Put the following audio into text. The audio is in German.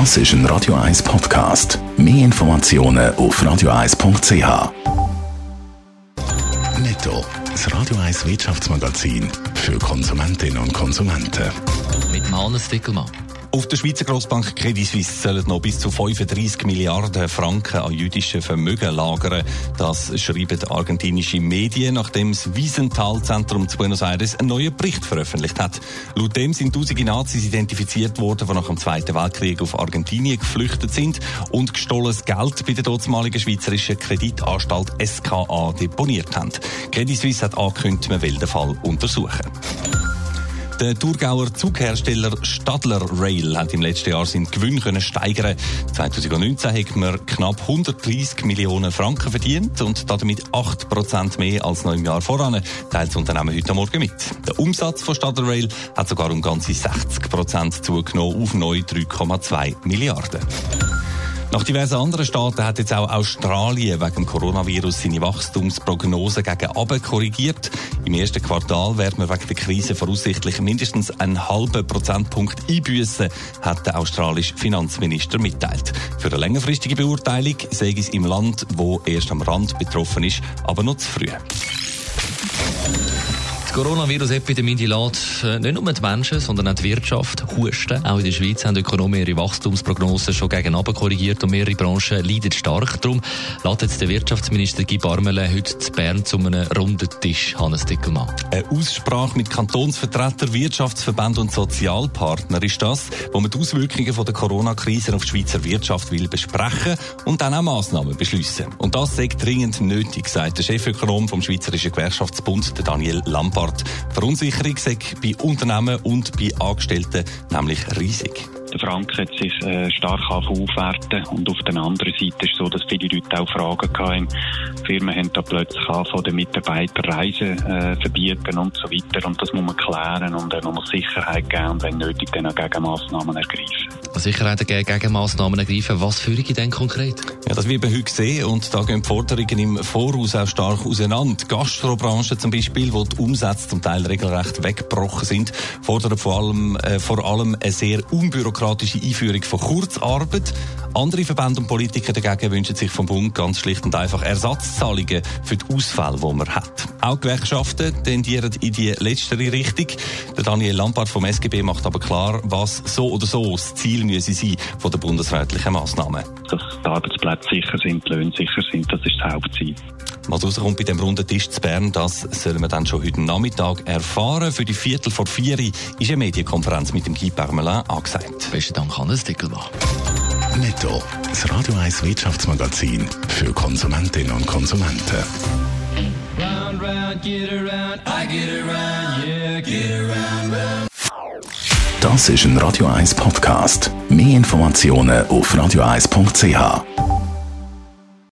Das ist ein Radio 1 Podcast. Mehr Informationen auf radio1.ch. Netto, das Radio 1 Wirtschaftsmagazin für Konsumentinnen und Konsumenten. Mit Hannes Dickelmann. Auf der Schweizer Grossbank Credit Suisse sollen noch bis zu 35 Milliarden Franken an jüdischen Vermögen lagern. Das schreiben argentinische Medien, nachdem das Wiesenthal-Zentrum zu Buenos Aires einen neuen Bericht veröffentlicht hat. Laut dem sind tausende Nazis identifiziert worden, die nach dem Zweiten Weltkrieg auf Argentinien geflüchtet sind und gestohlenes Geld bei der dortmaligen schweizerischen Kreditanstalt SKA deponiert haben. Credit Suisse hat angekündigt, man will den Fall untersuchen. Der Thurgauer Zughersteller Stadler Rail hat im letzten Jahr seinen Gewinn können steigern. 2019 hat man knapp 130 Millionen Franken verdient und damit 8 Prozent mehr als noch im Jahr voran, teilt das Unternehmen heute Morgen mit. Der Umsatz von Stadler Rail hat sogar um ganze 60 Prozent zugenommen auf neu 3,2 Milliarden. Nach diversen anderen Staaten hat jetzt auch Australien wegen dem Coronavirus seine Wachstumsprognose gegen Abe korrigiert. Im ersten Quartal werden wir wegen der Krise voraussichtlich mindestens einen halben Prozentpunkt einbüßen, hat der australische Finanzminister mitteilt. Für eine längerfristige Beurteilung sehe es im Land, wo erst am Rand betroffen ist, aber noch zu früh. Die Coronavirus-Epidemie die lässt äh, nicht nur die Menschen, sondern auch die Wirtschaft husten. Auch in der Schweiz haben die Ökonomen ihre Wachstumsprognosen schon gegen korrigiert und mehrere Branchen leiden stark. Darum lädt jetzt der Wirtschaftsminister Guy Barmele heute zu Bern zu einem runden Tisch, Hannes Dickelmann. Eine Aussprache mit Kantonsvertretern, Wirtschaftsverbänden und Sozialpartnern ist das, wo man die Auswirkungen der Corona-Krise auf die Schweizer Wirtschaft will besprechen und dann auch Massnahmen beschließen. Und das sei dringend nötig, sagt der Chefökonom vom Schweizerischen Gewerkschaftsbund, Daniel Lampard. Art. Verunsicherung sei bei Unternehmen und bei Angestellten nämlich riesig. Der Franken hat sich äh, stark aufwerten und auf der anderen Seite ist es so, dass viele Leute auch Fragen hatten. Firmen haben da plötzlich von den Mitarbeitern Reisen äh, verbieten und so weiter und das muss man klären und dann muss Sicherheit geben und wenn nötig dann auch Gegenmaßnahmen ergreifen. Sicherheit gegen Gegenmaßnahmen ergreifen. Was führe ich denn konkret? Ja, das wird man heute sehen und da gehen die Forderungen im Voraus auch stark auseinander. Die Gastrobranche zum Beispiel, wo die Umsätze zum Teil regelrecht weggebrochen sind, fordern vor allem, äh, vor allem eine sehr unbürokratische Einführung von Kurzarbeit. Andere Verbände und Politiker dagegen wünschen sich vom Bund ganz schlicht und einfach Ersatzzahlungen für die Ausfälle, die man hat. Auch Gewerkschaften tendieren in die letztere Richtung. Der Daniel Lampard vom SGB macht aber klar, was so oder so das Ziel müsse sein von den bundesrätlichen Massnahmen. Dass die Arbeitsplätze sicher sind, die Löhne sicher sind, das ist das Hauptziel. Was rauskommt bei dem runden Tisch zu Bern, das sollen wir dann schon heute Nachmittag erfahren. Für die Viertel vor vier ist eine Medienkonferenz mit dem Guy Parmelin angesagt. Besten Dank, Hannes Dickelbach. Netto, das Radio 1 Wirtschaftsmagazin für Konsumentinnen und Konsumenten. Round, round, around, around, yeah, das ist ein Radio 1 Podcast. Mehr Informationen auf radio1.ch.